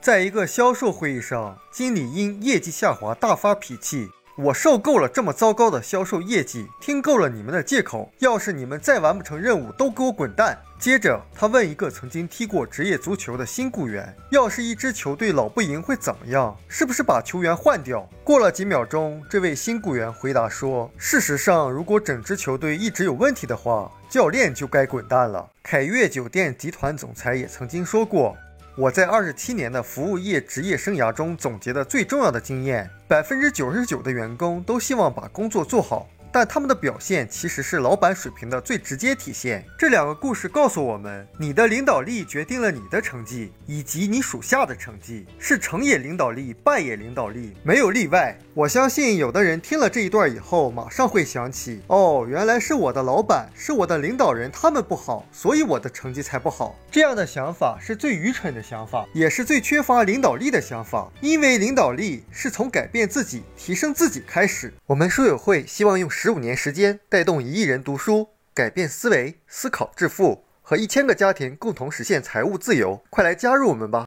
在一个销售会议上，经理因业绩下滑大发脾气。我受够了这么糟糕的销售业绩，听够了你们的借口。要是你们再完不成任务，都给我滚蛋！接着，他问一个曾经踢过职业足球的新雇员：“要是一支球队老不赢会怎么样？是不是把球员换掉？”过了几秒钟，这位新雇员回答说：“事实上，如果整支球队一直有问题的话，教练就该滚蛋了。”凯悦酒店集团总裁也曾经说过。我在二十七年的服务业职业生涯中总结的最重要的经验：百分之九十九的员工都希望把工作做好。但他们的表现其实是老板水平的最直接体现。这两个故事告诉我们，你的领导力决定了你的成绩，以及你属下的成绩，是成也领导力，败也领导力，没有例外。我相信有的人听了这一段以后，马上会想起，哦，原来是我的老板，是我的领导人，他们不好，所以我的成绩才不好。这样的想法是最愚蠢的想法，也是最缺乏领导力的想法。因为领导力是从改变自己、提升自己开始。我们书友会希望用。十五年时间，带动一亿人读书，改变思维，思考致富，和一千个家庭共同实现财务自由。快来加入我们吧！